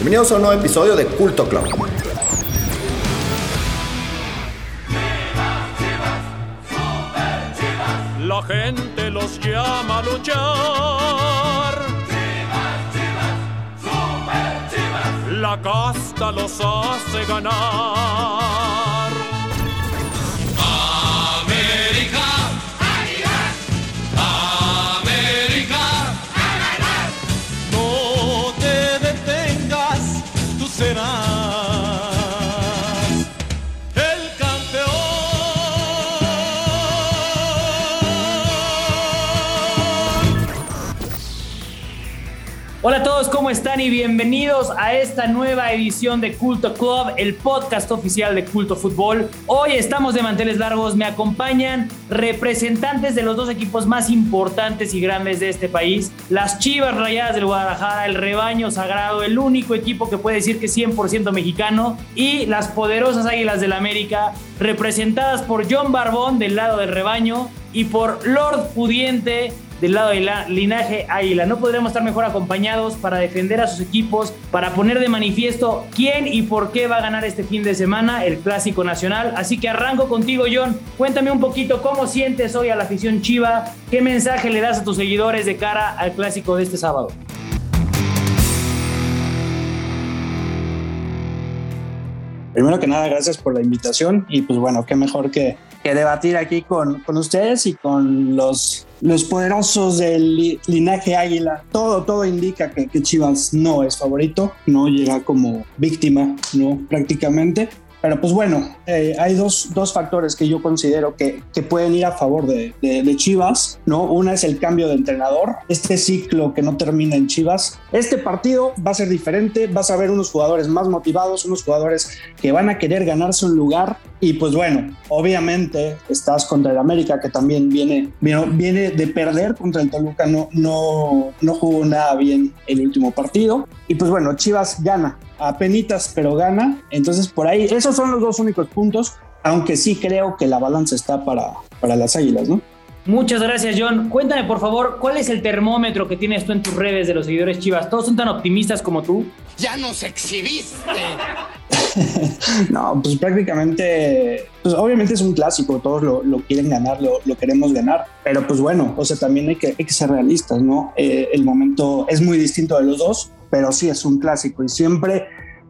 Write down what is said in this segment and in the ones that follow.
Bienvenidos a un nuevo episodio de Culto Club. La gente los llama a luchar. La casta los hace ganar. Hola a todos, ¿cómo están? Y bienvenidos a esta nueva edición de Culto Club, el podcast oficial de Culto Fútbol. Hoy estamos de manteles largos, me acompañan representantes de los dos equipos más importantes y grandes de este país, las Chivas Rayadas del Guadalajara, el rebaño sagrado, el único equipo que puede decir que es 100% mexicano, y las poderosas Águilas del América, representadas por John Barbón del lado del rebaño y por Lord Pudiente del lado del linaje Águila. No podremos estar mejor acompañados para defender a sus equipos, para poner de manifiesto quién y por qué va a ganar este fin de semana el Clásico Nacional. Así que arranco contigo, John. Cuéntame un poquito cómo sientes hoy a la afición Chiva, qué mensaje le das a tus seguidores de cara al Clásico de este sábado. Primero que nada, gracias por la invitación y pues bueno, qué mejor que, que debatir aquí con, con ustedes y con los, los poderosos del li- linaje águila. Todo, todo indica que, que Chivas no es favorito, no llega como víctima, ¿no? Prácticamente. Pero pues bueno, eh, hay dos, dos factores que yo considero que, que pueden ir a favor de, Chivas, ¿no? Una es el cambio de entrenador, este ciclo que no termina en Chivas. Este partido va a ser diferente, vas a ver unos jugadores más motivados, unos jugadores que van a querer ganarse un lugar. Y pues bueno, obviamente estás contra el América, que también viene, viene, viene de perder contra el Toluca, no, no, no jugó nada bien el último partido. Y pues bueno, Chivas gana, a penitas, pero gana. Entonces por ahí, esos son los dos únicos puntos, aunque sí creo que la balanza está para, para las Águilas, ¿no? Muchas gracias, John. Cuéntame, por favor, ¿cuál es el termómetro que tienes tú en tus redes de los seguidores Chivas? ¿Todos son tan optimistas como tú? ya nos exhibiste. No, pues prácticamente, pues obviamente es un clásico, todos lo, lo quieren ganar, lo, lo queremos ganar, pero pues bueno, o sea, también hay que, hay que ser realistas, ¿no? Eh, el momento es muy distinto de los dos, pero sí es un clásico y siempre,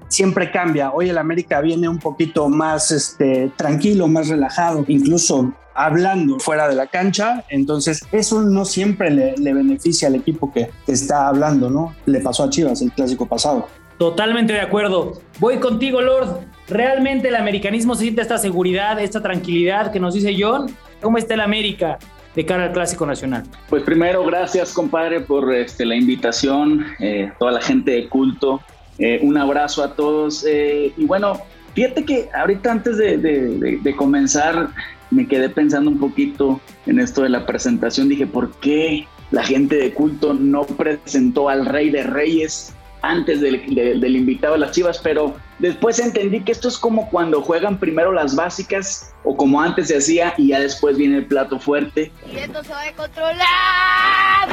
siempre cambia. Hoy el América viene un poquito más este, tranquilo, más relajado, incluso hablando fuera de la cancha, entonces eso no siempre le, le beneficia al equipo que, está hablando, ¿no? Le pasó a Chivas el clásico pasado. Totalmente de acuerdo. Voy contigo, Lord. ¿Realmente el americanismo se siente esta seguridad, esta tranquilidad que nos dice John? ¿Cómo está el América de cara al Clásico Nacional? Pues primero, gracias compadre por este, la invitación, eh, toda la gente de culto. Eh, un abrazo a todos. eh, y bueno, fíjate que ahorita antes de, comenzar me quedé pensando un poquito en esto de la presentación. Dije, ¿por qué la gente de culto no presentó al Rey de Reyes antes del, de- del invitado a las Chivas? Pero después entendí que esto es como cuando juegan primero las básicas o como antes se hacía y ya después viene el plato fuerte. Y esto se va a controlar.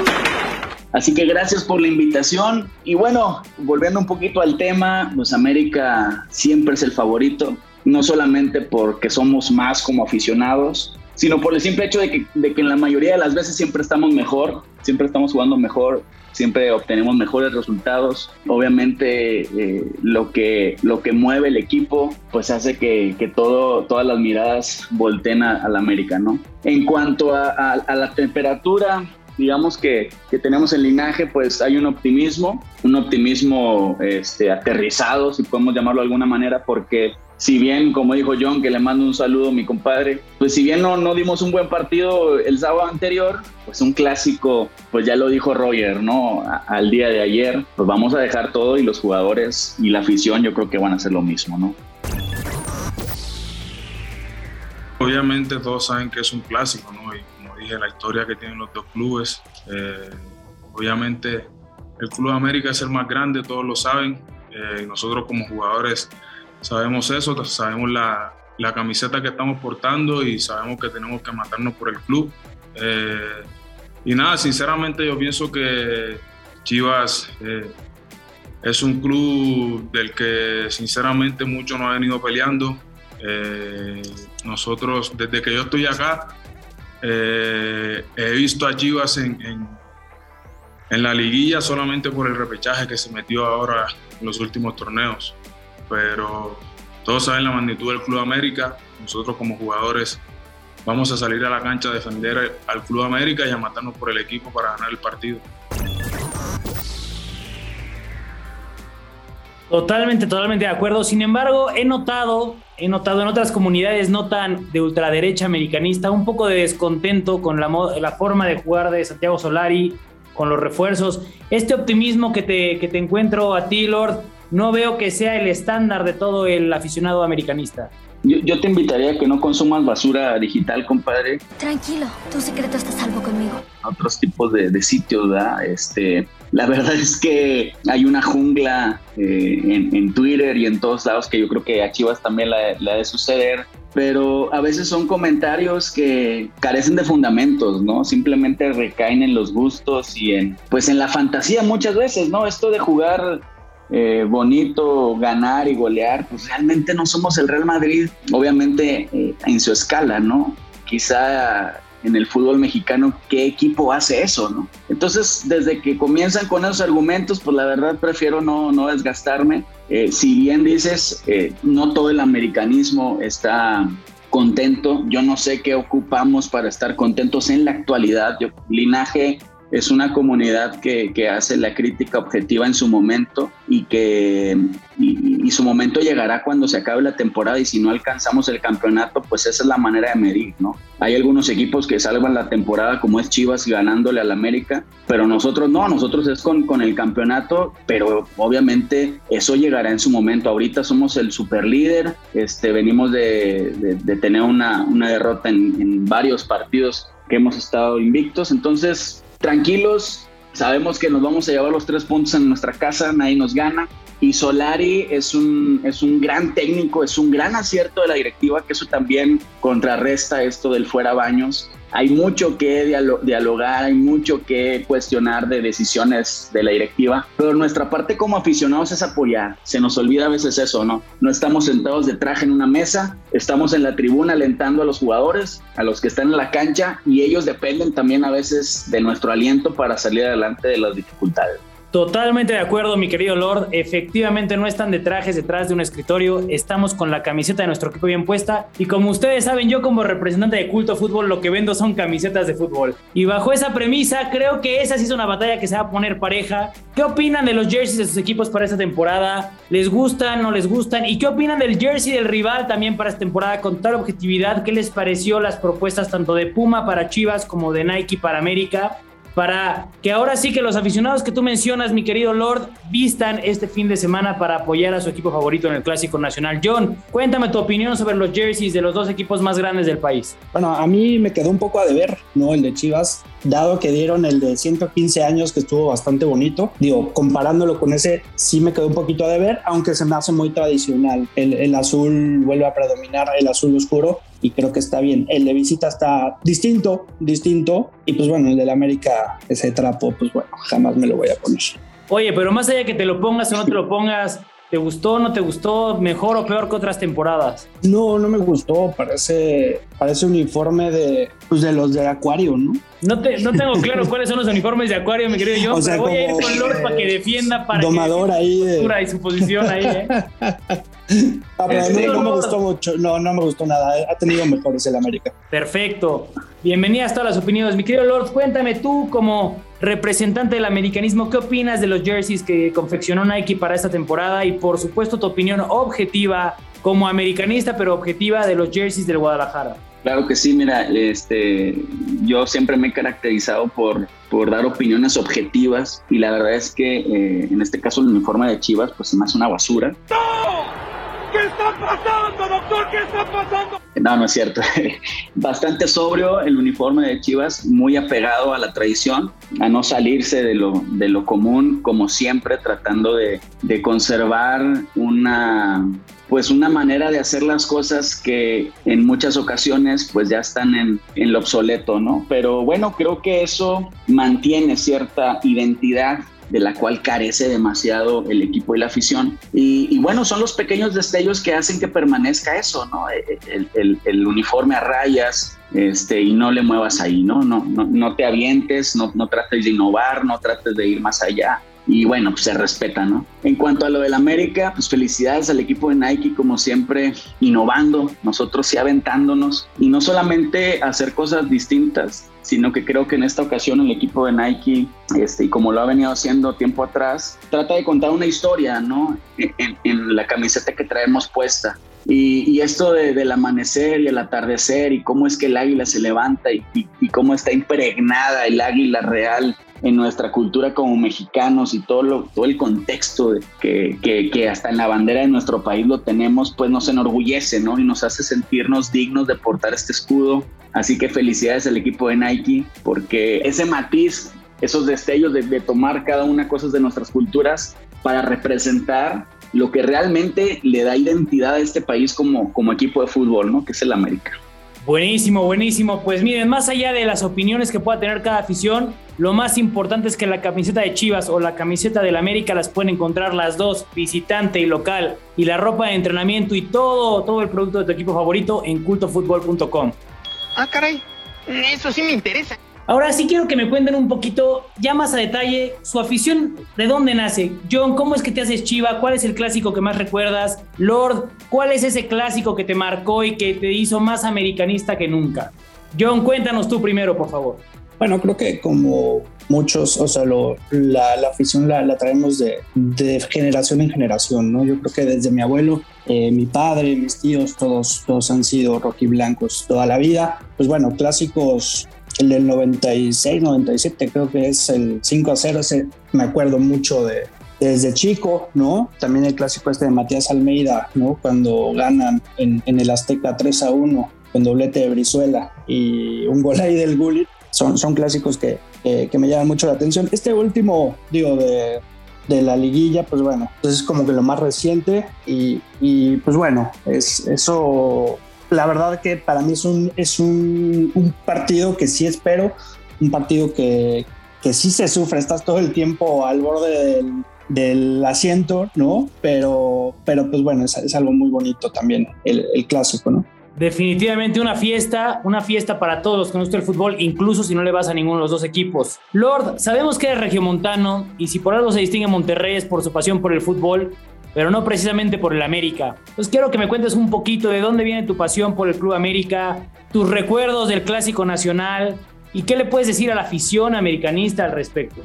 Así que gracias por la invitación. Y bueno, volviendo un poquito al tema, pues América siempre es el favorito, no solamente porque somos más como aficionados, sino por el simple hecho de que, de que en la mayoría de las veces siempre estamos mejor, siempre estamos jugando mejor, siempre obtenemos mejores resultados. Obviamente eh, lo, que, lo que mueve el equipo pues hace que, que todo, todas las miradas volteen al América, ¿no? En cuanto a, la temperatura, digamos que, que tenemos el linaje, pues hay un optimismo, un optimismo este, aterrizado, si podemos llamarlo de alguna manera, porque si bien, como dijo John, que le mando un saludo a mi compadre, pues si bien no, no dimos un buen partido el sábado anterior, pues un clásico, pues ya lo dijo Roger, ¿no? Al día de ayer, pues vamos a dejar todo y los jugadores y la afición yo creo que van a hacer lo mismo, ¿no? Obviamente todos saben que es un clásico, ¿no? Y como dije, la historia que tienen los dos clubes. eh, obviamente el Club América es el más grande, todos lo saben. eh, nosotros como jugadores sabemos eso, sabemos la, la camiseta que estamos portando y sabemos que tenemos que matarnos por el club. Eh, y nada, sinceramente yo pienso que Chivas eh, es un club del que sinceramente mucho no ha venido peleando. Eh, nosotros, desde que yo estoy acá, he visto a Chivas en, en, la liguilla solamente por el repechaje que se metió ahora en los últimos torneos. Pero todos saben la magnitud del Club América. Nosotros como jugadores vamos a salir a la cancha a defender al Club América y a matarnos por el equipo para ganar el partido. Totalmente, totalmente de acuerdo. Sin embargo, he notado, he notado en otras comunidades no tan de ultraderecha americanista un poco de descontento con la, la forma de jugar de Santiago Solari, con los refuerzos. Este optimismo que te, que te encuentro a ti, Lord, no veo que sea el estándar de todo el aficionado americanista. Yo, te invitaría a que no consumas basura digital, compadre. Tranquilo, tu secreto está salvo conmigo. Otros tipos de, sitios, ¿verdad? Este, la verdad es que hay una jungla eh, en, Twitter y en todos lados que yo creo que a Chivas también la, la de suceder pero a veces son comentarios que carecen de fundamentos, ¿no? Simplemente recaen en los gustos y en, pues en la fantasía muchas veces, ¿no? Esto de jugar eh, bonito ganar y golear, pues realmente no somos el Real Madrid, obviamente eh, en su escala, ¿no? Quizá en el fútbol mexicano, ¿qué equipo hace eso, no? Entonces, desde que comienzan con esos argumentos, pues la verdad prefiero no, no desgastarme. Eh, si bien dices, no todo el americanismo está contento, yo no sé qué ocupamos para estar contentos en la actualidad. Yo, linaje es una comunidad que, que, hace la crítica objetiva en su momento y que y, su momento llegará cuando se acabe la temporada y si no alcanzamos el campeonato, pues esa es la manera de medir, ¿no? Hay algunos equipos que salvan la temporada como es Chivas ganándole al América, pero nosotros no, nosotros es con, con el campeonato, pero obviamente eso llegará en su momento. Ahorita somos el super líder, este, venimos de, de, tener una, una derrota en, en varios partidos que hemos estado invictos, entonces tranquilos, sabemos que nos vamos a llevar los tres puntos en nuestra casa, nadie nos gana. Y Solari es un, es un gran técnico, es un gran acierto de la directiva, que eso también contrarresta esto del fuera baños hay mucho que dialogar, hay mucho que cuestionar de decisiones de la directiva, pero nuestra parte como aficionados es apoyar. Se nos olvida a veces eso, ¿no? No estamos sentados de traje en una mesa, estamos en la tribuna alentando a los jugadores, a los que están en la cancha y ellos dependen también a veces de nuestro aliento para salir adelante de las dificultades. Totalmente de acuerdo, mi querido Lord. Efectivamente, no están de trajes detrás de un escritorio. Estamos con la camiseta de nuestro equipo bien puesta. Y como ustedes saben, yo como representante de Culto Fútbol, lo que vendo son camisetas de fútbol. Y bajo esa premisa, creo que esa sí es una batalla que se va a poner pareja. ¿Qué opinan de los jerseys de sus equipos para esta temporada? ¿Les gustan? ¿No les gustan? ¿Y qué opinan del jersey del rival también para esta temporada con tal objetividad? ¿Qué les pareció las propuestas tanto de Puma para Chivas como de Nike para América? Para que ahora sí que los aficionados que tú mencionas, mi querido Lord, vistan este fin de semana para apoyar a su equipo favorito en el Clásico Nacional. John, cuéntame tu opinión sobre los jerseys de los dos equipos más grandes del país. Bueno, a mí me quedó un poco a deber, ¿no? El de Chivas, dado que dieron el de 115 años, que estuvo bastante bonito. Digo, comparándolo con ese, sí me quedó un poquito a deber, aunque se me hace muy tradicional. El, el azul vuelve a predominar, el azul oscuro, y creo que está bien. El de visita está distinto, distinto, y pues bueno, el del América, ese trapo, pues bueno, jamás me lo voy a poner. Oye, pero más allá que te lo pongas o no te lo pongas, ¿Te gustó, o no te gustó? ¿Mejor o peor que otras temporadas? No, no me gustó. Parece, parece uniforme de, pues de los de Acuario, ¿no? No, te, no tengo claro cuáles son los uniformes de Acuario, mi querido yo. O sea, voy a ir con Lord para que defienda para domador ahí de... y su posición ahí, ¿eh? Ah, pero a mí no me gustó mucho. No, no me gustó nada. Ha tenido mejores el América. Perfecto. Bienvenidas a todas las opiniones. Mi querido Lord, cuéntame tú como representante del americanismo, ¿qué opinas de los jerseys que confeccionó Nike para esta temporada? Y por supuesto tu opinión objetiva como americanista, pero objetiva de los jerseys del Guadalajara. Claro que sí, mira, este, yo siempre me he caracterizado por, por dar opiniones objetivas y la verdad es que eh, en este caso el uniforme de Chivas pues se me hace una basura. ¿Qué está pasando, doctor? ¿Qué está pasando? No, no es cierto. Bastante sobrio el uniforme de Chivas, muy apegado a la tradición, a no salirse de lo, de lo común, como siempre, tratando de, de conservar una pues una manera de hacer las cosas que en muchas ocasiones pues ya están en, lo obsoleto, ¿no? Pero bueno, creo que eso mantiene cierta identidad de la cual carece demasiado el equipo y la afición. Y, bueno, son los pequeños destellos que hacen que permanezca eso, ¿no? E, e, el, uniforme a rayas, este, y no le muevas ahí, ¿no? No, no, no te avientes, no, no trates de innovar, no trates de ir más allá y bueno, pues se respeta, ¿no? En cuanto a lo del América, pues felicidades al equipo de Nike, como siempre, innovando, nosotros sí aventándonos y no solamente hacer cosas distintas, sino que creo que en esta ocasión el equipo de Nike, este, y como lo ha venido haciendo tiempo atrás, trata de contar una historia, ¿no? En, la camiseta que traemos puesta. Y, esto del amanecer y el atardecer y cómo es que el águila se levanta y, y cómo está impregnada el águila real en nuestra cultura como mexicanos y todo, lo, todo el contexto que, que, hasta en la bandera de nuestro país lo tenemos, pues nos enorgullece, ¿no? Y nos hace sentirnos dignos de portar este escudo. Así que felicidades al equipo de Nike, porque ese matiz, esos destellos de, de tomar cada una cosas de nuestras culturas para representar lo que realmente le da identidad a este país como, como equipo de fútbol, ¿no? Que es el América. Buenísimo, buenísimo. Pues miren, más allá de las opiniones que pueda tener cada afición, lo más importante es que la camiseta de Chivas o la camiseta del América las pueden encontrar las dos, visitante y local, y la ropa de entrenamiento y todo, todo el producto de tu equipo favorito en cultofutbol.com. Ah, caray, eso sí me interesa. Ahora sí quiero que me cuenten un poquito, ya más a detalle, su afición, ¿de dónde nace? John, ¿cómo es que te haces chiva? ¿Cuál es el clásico que más recuerdas? Lord, ¿cuál es ese clásico que te marcó y que te hizo más americanista que nunca? John, cuéntanos tú primero, por favor. Bueno, creo que como muchos, o sea, la, afición la, traemos de, generación en generación, ¿no? Yo creo que desde mi abuelo, eh, mi padre, mis tíos, todos, todos han sido blancos toda la vida. Pues bueno, clásicos el del 96, 97, creo que es el 5 a 0, ese me acuerdo mucho de desde chico, ¿no? También el clásico este de Matías Almeida, ¿no? Cuando ganan en, el Azteca 3 a 1 con doblete de Brizuela y un gol ahí del Gullit, son, son clásicos que, que, me llaman mucho la atención. Este último, digo, de, de la liguilla, pues bueno, pues es como que lo más reciente y, y pues bueno, es, eso la verdad que para mí es un, es un, partido que sí espero, un partido que, que, sí se sufre, estás todo el tiempo al borde del, asiento, ¿no? Pero, pero pues bueno, es, algo muy bonito también, el, clásico, ¿no? Definitivamente una fiesta, una fiesta para todos los que nos gusta el fútbol, incluso si no le vas a ninguno de los dos equipos. Lord, sabemos que eres regiomontano y si por algo se distingue Monterrey es por su pasión por el fútbol, pero no precisamente por el América. Entonces quiero que me cuentes un poquito de dónde viene tu pasión por el Club América, tus recuerdos del Clásico Nacional y qué le puedes decir a la afición americanista al respecto.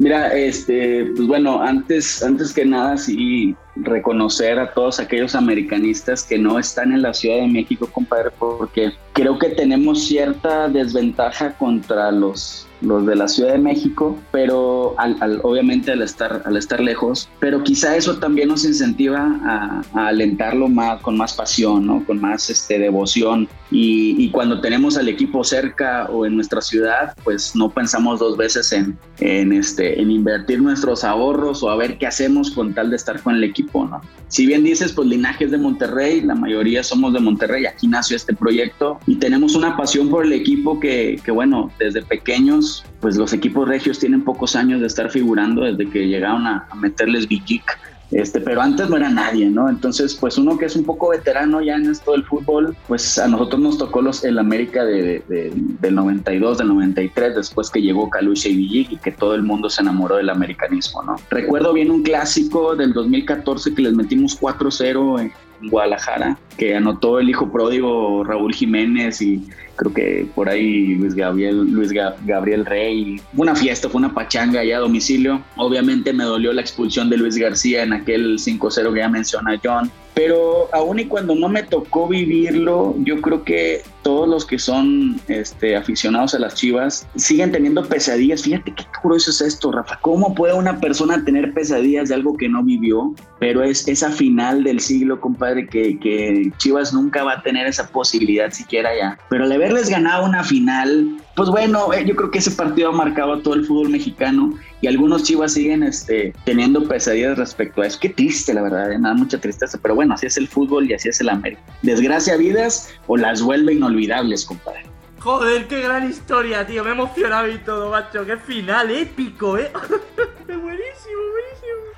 Mira, este, pues bueno, antes, antes que nada, sí, reconocer a todos aquellos americanistas que no están en la Ciudad de México, compadre, porque creo que tenemos cierta desventaja contra los los de la Ciudad de México, pero al, obviamente al estar, al estar lejos, pero quizá eso también nos incentiva a, alentarlo más, con más pasión, ¿no? con más este, devoción. Y, cuando tenemos al equipo cerca o en nuestra ciudad, pues no pensamos dos veces en, en, este, en invertir nuestros ahorros o a ver qué hacemos con tal de estar con el equipo. ¿no? Si bien dices, pues linajes de Monterrey, la mayoría somos de Monterrey, aquí nació este proyecto y tenemos una pasión por el equipo que, que bueno, desde pequeños pues los equipos regios tienen pocos años de estar figurando desde que llegaron a, meterles Vigic, este, pero antes no era nadie, ¿no? Entonces, pues uno que es un poco veterano ya en esto del fútbol, pues a nosotros nos tocó los, el América de, del 92, del 93, después que llegó Caluche y Vigic y que todo el mundo se enamoró del americanismo, ¿no? Recuerdo bien un clásico del 2014 que les metimos 4-0 en Guadalajara, que anotó el hijo pródigo Raúl Jiménez y creo que por ahí Luis Gabriel, Luis Gabriel Rey. Una fiesta, fue una pachanga allá a domicilio. Obviamente me dolió la expulsión de Luis García en aquel 5-0 que ya menciona John. Pero aún y cuando no me tocó vivirlo, yo creo que todos los que son este, aficionados a las chivas siguen teniendo pesadillas. Fíjate qué curioso es esto, Rafa. ¿Cómo puede una persona tener pesadillas de algo que no vivió? Pero es esa final del siglo, compadre, que, que Chivas nunca va a tener esa posibilidad siquiera ya. Pero al haberles ganado una final, pues bueno, eh, yo creo que ese partido ha marcado a todo el fútbol mexicano y algunos chivas siguen este, teniendo pesadillas respecto a eso. Qué triste, la verdad, ¿eh? me da mucha tristeza, pero bueno, así es el fútbol y así es el América. Desgracia vidas o las vuelve inolvidables, compadre. Joder, qué gran historia, tío. Me he emocionado y todo, macho. Qué final épico, ¿eh?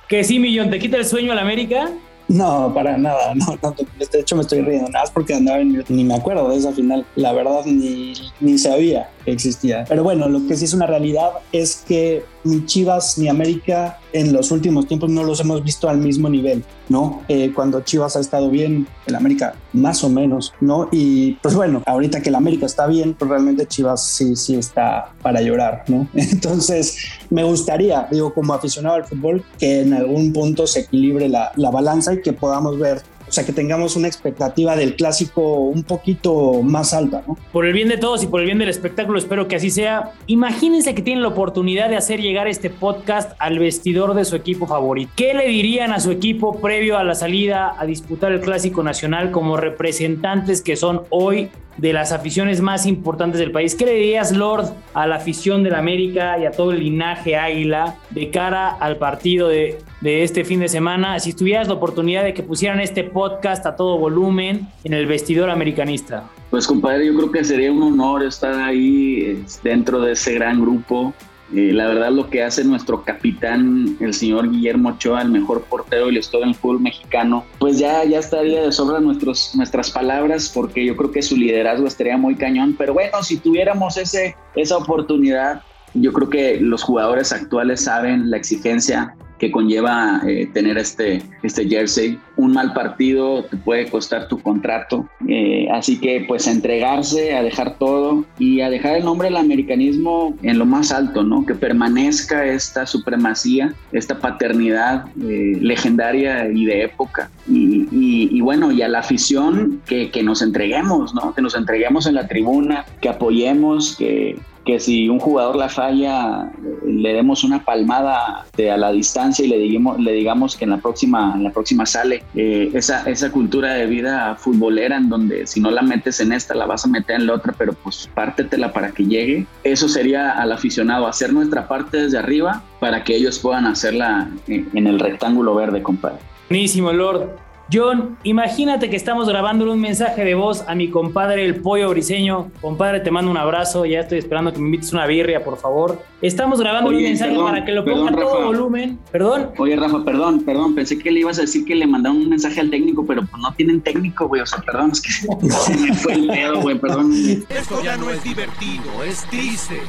Que sí, Millón, ¿te quita el sueño al América? No, para nada, no, no, de hecho me estoy riendo, nada más porque andaba en, ni me acuerdo de esa final, la verdad ni, ni sabía existía. Pero bueno, lo que sí es una realidad es que ni Chivas ni América en los últimos tiempos no los hemos visto al mismo nivel, ¿no? Eh, cuando Chivas ha estado bien, el América más o menos, ¿no? Y pues bueno, ahorita que el América está bien, pues realmente Chivas sí, sí está para llorar, ¿no? Entonces, me gustaría, digo, como aficionado al fútbol, que en algún punto se equilibre la, la balanza y que podamos ver o sea, que tengamos una expectativa del clásico un poquito más alta, ¿no? Por el bien de todos y por el bien del espectáculo, espero que así sea. Imagínense que tienen la oportunidad de hacer llegar este podcast al vestidor de su equipo favorito. ¿Qué le dirían a su equipo previo a la salida a disputar el clásico nacional como representantes que son hoy de las aficiones más importantes del país. ¿Qué le dirías, Lord, a la afición del América y a todo el linaje Águila de cara al partido de, de, este fin de semana? Si tuvieras la oportunidad de que pusieran este podcast a todo volumen en el vestidor americanista. Pues compadre, yo creo que sería un honor estar ahí dentro de ese gran grupo eh, la verdad lo que hace nuestro capitán, el señor Guillermo Ochoa, el mejor portero de la historia del fútbol mexicano, pues ya, ya estaría de sobra nuestros, nuestras palabras porque yo creo que su liderazgo estaría muy cañón. Pero bueno, si tuviéramos ese, esa oportunidad, yo creo que los jugadores actuales saben la exigencia que conlleva eh, tener este, este jersey. Un mal partido te puede costar tu contrato. Eh, así que pues entregarse, a dejar todo y a dejar el nombre del americanismo en lo más alto, ¿no? Que permanezca esta supremacía, esta paternidad eh, legendaria y de época. Y, y, bueno, y a la afición que, que nos entreguemos, ¿no? Que nos entreguemos en la tribuna, que apoyemos, que, que si un jugador la falla, le demos una palmada a la distancia y le digamos, le digamos que en la próxima, en la próxima sale. Eh, esa, esa cultura de vida futbolera en donde si no la metes en esta, la vas a meter en la otra, pero pues pártetela para que llegue. Eso sería al aficionado, hacer nuestra parte desde arriba para que ellos puedan hacerla en, en el rectángulo verde, compadre. Buenísimo, Lord. John, imagínate que estamos grabando un mensaje de voz a mi compadre el pollo briseño. Compadre, te mando un abrazo. Ya estoy esperando que me invites una birria, por favor. Estamos grabando un mensaje para que lo ponga a todo volumen. Perdón. Oye, Rafa, perdón, perdón. Pensé que le ibas a decir que le mandaron un mensaje al técnico, pero pues no tienen técnico, güey. O sea, perdón, es que se me fue el pedo, güey, perdón. Esto ya no es divertido, es triste.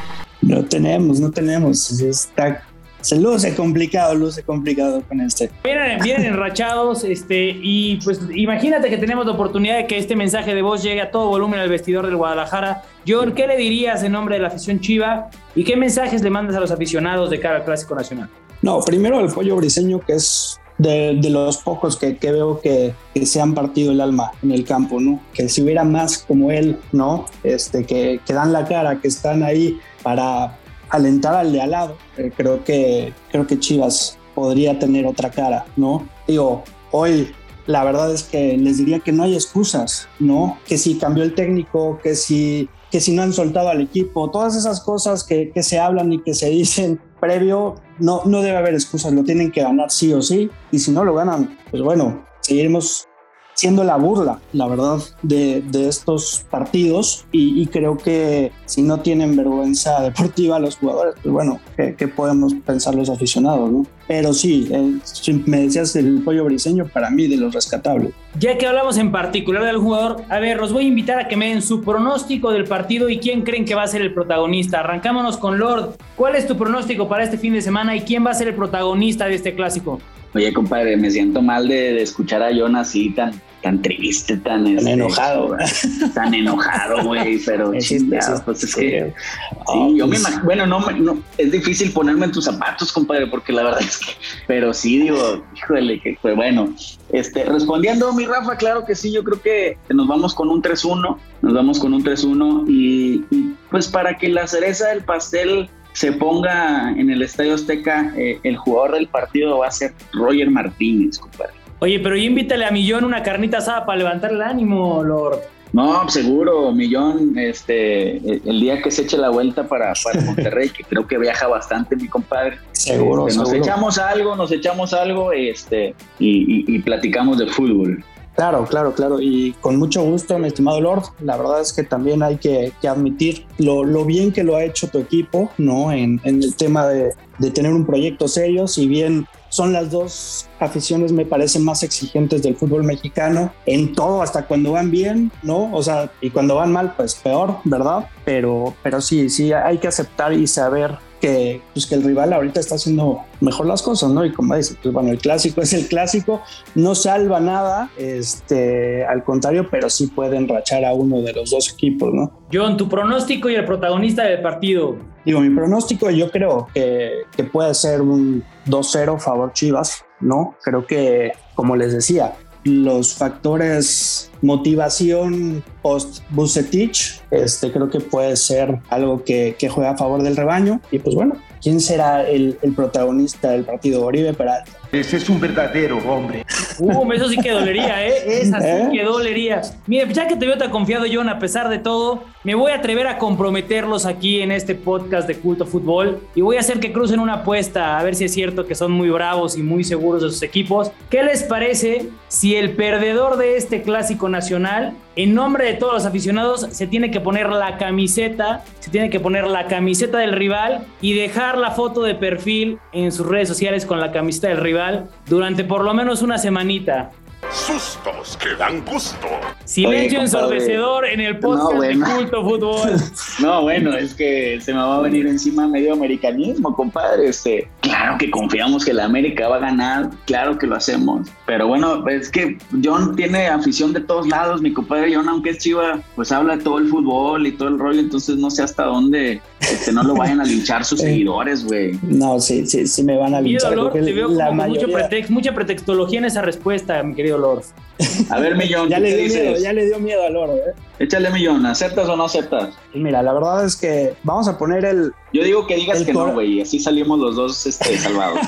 No tenemos, no tenemos. Está se luce complicado, luce complicado con este. Vienen, vienen enrachados, este, y pues imagínate que tenemos la oportunidad de que este mensaje de voz llegue a todo volumen al vestidor del Guadalajara. John, ¿qué le dirías en nombre de la afición Chiva y qué mensajes le mandas a los aficionados de cara al Clásico Nacional? No, primero al pollo briseño, que es de, de, los pocos que, que veo que, que, se han partido el alma en el campo, ¿no? Que si hubiera más como él, ¿no? Este, que, que dan la cara, que están ahí para, alentar al de al lado. Eh, creo, que, creo que Chivas podría tener otra cara, ¿no? Digo, hoy la verdad es que les diría que no hay excusas, ¿no? Que si cambió el técnico, que si, que si no han soltado al equipo, todas esas cosas que, se hablan y que se dicen previo, no, no debe haber excusas, lo tienen que ganar sí o sí, y si no lo ganan, pues bueno, seguiremos siendo la burla, la verdad, de, de estos partidos y, y, creo que si no tienen vergüenza deportiva los jugadores, pues bueno, ¿qué, qué podemos pensar los aficionados? ¿no? Pero sí, eh, me decías el pollo briseño, para mí de los rescatables. Ya que hablamos en particular del jugador, a ver, los voy a invitar a que me den su pronóstico del partido y quién creen que va a ser el protagonista. Arrancámonos con Lord. ¿Cuál es tu pronóstico para este fin de semana y quién va a ser el protagonista de este clásico? Oye, compadre, me siento mal de, de escuchar a John así tan, tan triste, tan, tan este, enojado, tan enojado, güey, pero chingado, pues es que sí, yo me imagino, bueno, no, no, es difícil ponerme en tus zapatos, compadre, porque la verdad es que, pero sí digo, híjole, que pues bueno, este, respondiendo mi Rafa, claro que sí, yo creo que nos vamos con un 3-1, nos vamos con un 3-1 y, y pues para que la cereza del pastel se ponga en el Estadio Azteca, eh, el jugador del partido va a ser Roger Martínez, compadre. Oye, pero invítale a Millón una carnita asada para levantar el ánimo, Lord. No, seguro, Millón, este, el día que se eche la vuelta para, para Monterrey, que creo que viaja bastante, mi compadre. Seguro, este, nos seguro. echamos algo, nos echamos algo, este, y, y, y platicamos de fútbol. Claro, claro, claro. Y con mucho gusto, mi estimado Lord. La verdad es que también hay que, admitir lo, bien que lo ha hecho tu equipo, ¿no? En, el tema de, de, tener un proyecto serio. Si bien son las dos aficiones, me parecen más exigentes del fútbol mexicano en todo, hasta cuando van bien, ¿no? O sea, y cuando van mal, pues peor, ¿verdad? Pero, pero sí, sí, hay que aceptar y saber que, pues que el rival ahorita está haciendo mejor las cosas, ¿no? Y como dice, pues bueno, el clásico es el clásico, no salva nada, este, al contrario, pero sí puede enrachar a uno de los dos equipos, ¿no? John, tu pronóstico y el protagonista del partido. Digo, mi pronóstico yo creo que, que puede ser un 2-0 favor Chivas, ¿no? Creo que, como les decía, los factores motivación post Bucetich, este creo que puede ser algo que, que, juega a favor del rebaño. Y pues bueno, ¿quién será el, el protagonista del partido? Oribe Peralta. Ese es un verdadero hombre. Uh, eso sí que dolería, ¿eh? Esa sí ¿Eh? que dolería. Mire, ya que te veo tan confiado, John, a pesar de todo, me voy a atrever a comprometerlos aquí en este podcast de Culto Fútbol y voy a hacer que crucen una apuesta a ver si es cierto que son muy bravos y muy seguros de sus equipos. ¿Qué les parece si el perdedor de este clásico nacional, en nombre de todos los aficionados, se tiene que poner la camiseta, se tiene que poner la camiseta del rival y dejar la foto de perfil en sus redes sociales con la camiseta del rival durante por lo menos una semanita? Sustos que dan gusto. Silencio Oye, ensordecedor en el podcast No, bueno. de Culto Fútbol. No, bueno, es que se me va a venir encima medio americanismo, compadre. Este, claro que confiamos que la América va a ganar, claro que lo hacemos. Pero bueno, es que John tiene afición de todos lados, mi compadre John, aunque es chiva, pues habla de todo el fútbol y todo el rollo, entonces no sé hasta dónde este, no lo vayan a linchar sus Eh. seguidores, güey. No, sí, sí, sí me van a linchar. Que te veo la como con mucho mayoría- pretext- mucha pretextología en esa respuesta, mi querido Lord. A ver, Millón, ya ¿qué le dio miedo, dices? ya le dio miedo al oro, ¿eh? Échale, Millón, ¿aceptas o no aceptas? Mira, la verdad es que vamos a poner el, Yo digo que digas El que no, güey, y así salimos los dos este, salvados.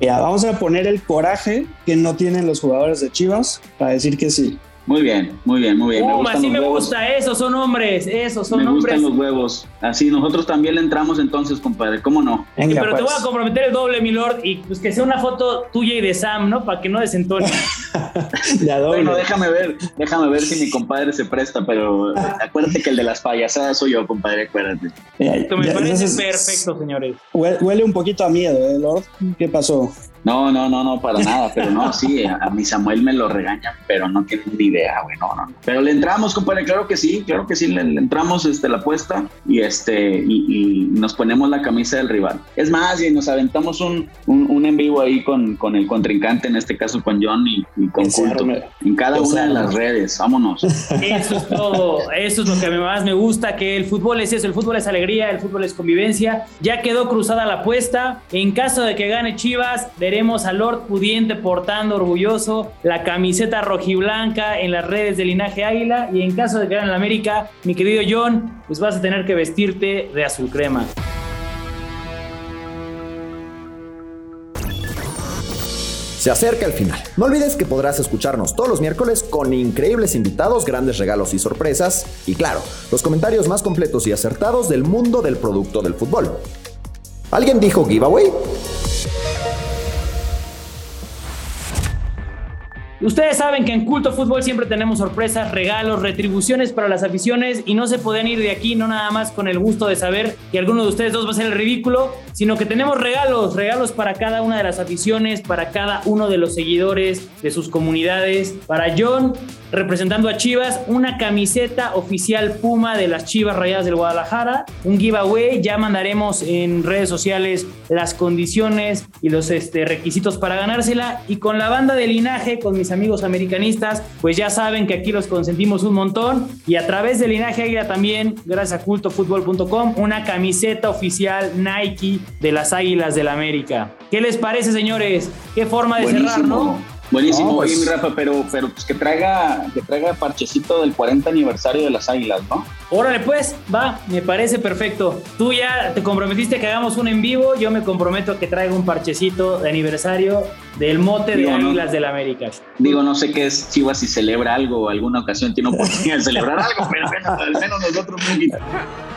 mira, vamos a poner el coraje que no tienen los jugadores de Chivas para decir que sí. Muy bien, muy bien, muy bien. me Puma, gustan así los me huevos. gusta, esos son hombres, esos son me hombres. gustan los huevos. Así nosotros también le entramos entonces, compadre. ¿Cómo no? Sí, pero te pues. voy a comprometer el doble, mi Lord, y pues que sea una foto tuya y de Sam, ¿no? Para que no desentone. Doble. Bueno, déjame ver, déjame ver si mi compadre se presta, pero acuérdate que el de las payasadas soy yo, compadre, acuérdate. Esto me ya- parece entonces, perfecto, señores. Huele, huele un poquito a miedo, ¿eh, Lord? ¿Qué pasó? No, no, no, no, para nada, pero no, sí, a, a mi Samuel me lo regañan, pero no tienen ni idea, güey, no, no, no. Pero le entramos, compadre, claro que sí, claro que sí, le, le entramos este, la apuesta y este, y, y nos ponemos la camisa del rival. Es más, y nos aventamos un, un, un en vivo ahí con, con el contrincante, en este caso con John y, y con Culto, en cada una de las redes, vámonos. Eso es todo, eso es lo que más me gusta, que el fútbol es eso, el fútbol es alegría, el fútbol es convivencia. Ya quedó cruzada la apuesta. En caso de que gane Chivas, veremos a Lord Pudiente portando orgulloso la camiseta rojiblanca en las redes de Linaje Águila. Y en caso de que gane la América, mi querido John, pues vas a tener que vestirte de azul crema. Se acerca el final. No olvides que podrás escucharnos todos los miércoles con increíbles invitados, grandes regalos y sorpresas. Y claro, los comentarios más completos y acertados del mundo del producto del fútbol. ¿Alguien dijo giveaway? Ustedes saben que en Culto Fútbol siempre tenemos sorpresas, regalos, retribuciones para las aficiones y no se pueden ir de aquí no nada más con el gusto de saber que alguno de ustedes dos va a ser el ridículo, sino que tenemos regalos, regalos para cada una de las aficiones, para cada uno de los seguidores de sus comunidades. Para John, representando a Chivas, una camiseta oficial Puma de las Chivas Rayadas del Guadalajara, un giveaway, ya mandaremos en redes sociales las condiciones y los este, requisitos para ganársela y con la banda de linaje, con mis amigos americanistas, pues ya saben que aquí los consentimos un montón y a través de Linaje Águila también, gracias a cultofutbol.com, una camiseta oficial Nike de las Águilas del América. ¿Qué les parece, señores? ¿Qué forma de cerrar, no? Buenísimo, No, pues- oye mi Rafa, pero, pero pues que traiga, que traiga parchecito del 40 aniversario de las águilas, ¿no? Órale pues, va, me parece perfecto. Tú ya te comprometiste a que hagamos un en vivo, yo me comprometo a que traiga un parchecito de aniversario del mote de. Águilas del América. Digo, no sé qué es Chivas si celebra algo o alguna ocasión tiene oportunidad de celebrar algo, pero al menos nosotros un poquito.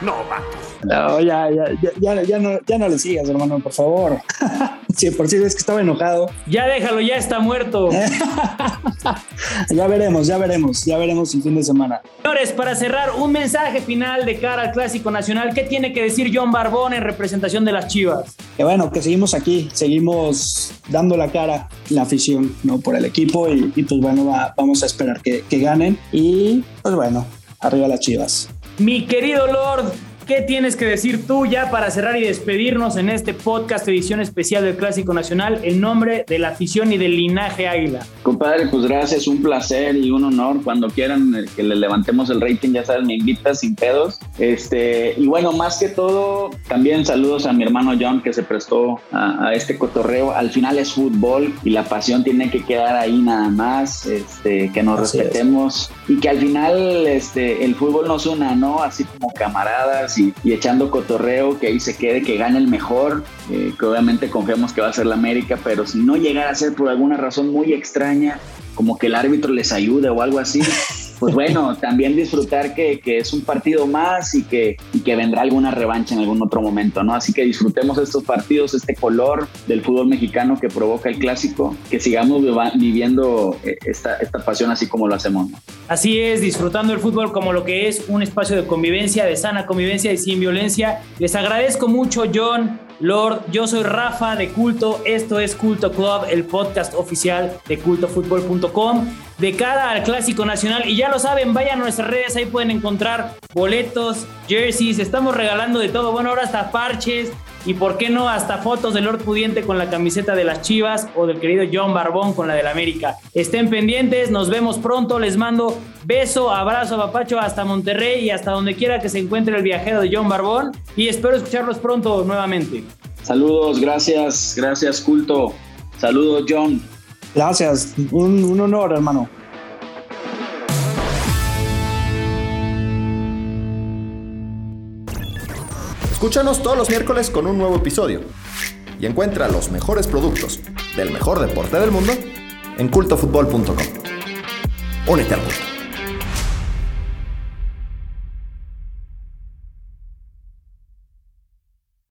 No, vato. No, ya, ya, ya, ya, ya no, ya no le sigas, hermano, por favor. sí, por si es que estaba enojado. Ya déjalo, ya está muerto. Ya veremos, ya veremos, ya veremos el fin de semana. Señores, para cerrar, un mensaje mensaje final de cara al Clásico Nacional. ¿Qué tiene que decir John Barbón en representación de las Chivas? Que bueno, que seguimos aquí, seguimos dando la cara, la afición, ¿no? Por el equipo y, pues bueno, vamos a esperar que, que ganen y pues bueno, arriba las Chivas. Mi querido Lord, ¿Qué tienes que decir tú ya para cerrar y despedirnos en este podcast edición especial del Clásico Nacional en nombre de la afición y del linaje Águila? Compadre, pues gracias, un placer y un honor. Cuando quieran eh, que le levantemos el rating, ya sabes, me invitas sin pedos. Este, y bueno, más que todo, también saludos a mi hermano John que se prestó a, este cotorreo. Al final es fútbol y la pasión tiene que quedar ahí nada más, este, que nos respetemos y que al final este, el fútbol nos una, ¿no? Así como camaradas y, echando cotorreo, que ahí se quede, que gane el mejor, eh, que obviamente confiamos que va a ser la América, pero si no llegara a ser por alguna razón muy extraña, como que el árbitro les ayude o algo así, pues bueno, también disfrutar que, es un partido más y que, que vendrá alguna revancha en algún otro momento, ¿no? Así que disfrutemos estos partidos, este color del fútbol mexicano que provoca el clásico, que sigamos viviendo eh, esta, esta pasión así como lo hacemos. Así es, disfrutando el fútbol como lo que es un espacio de convivencia, de sana convivencia y sin violencia. Les agradezco mucho, John. Lord, yo soy Rafa de Culto, esto es Culto Club, el podcast oficial de cultofutbol.com de cara al Clásico Nacional. Y ya lo saben, vayan a nuestras redes, ahí pueden encontrar boletos, jerseys, estamos regalando de todo. Bueno, ahora hasta parches y por qué no hasta fotos del Lord Pudiente con la camiseta de las Chivas o del querido John Barbón con la del América. Estén pendientes, nos vemos pronto, les mando beso, abrazo, papacho hasta Monterrey y hasta donde quiera que se encuentre el viajero de John Barbón y espero escucharlos pronto nuevamente. Saludos, gracias, gracias culto. Saludos John. Gracias, un, honor, hermano. Escúchanos todos los miércoles con un nuevo episodio y encuentra los mejores productos del mejor deporte del mundo en cultofutbol.com. Únete al culto.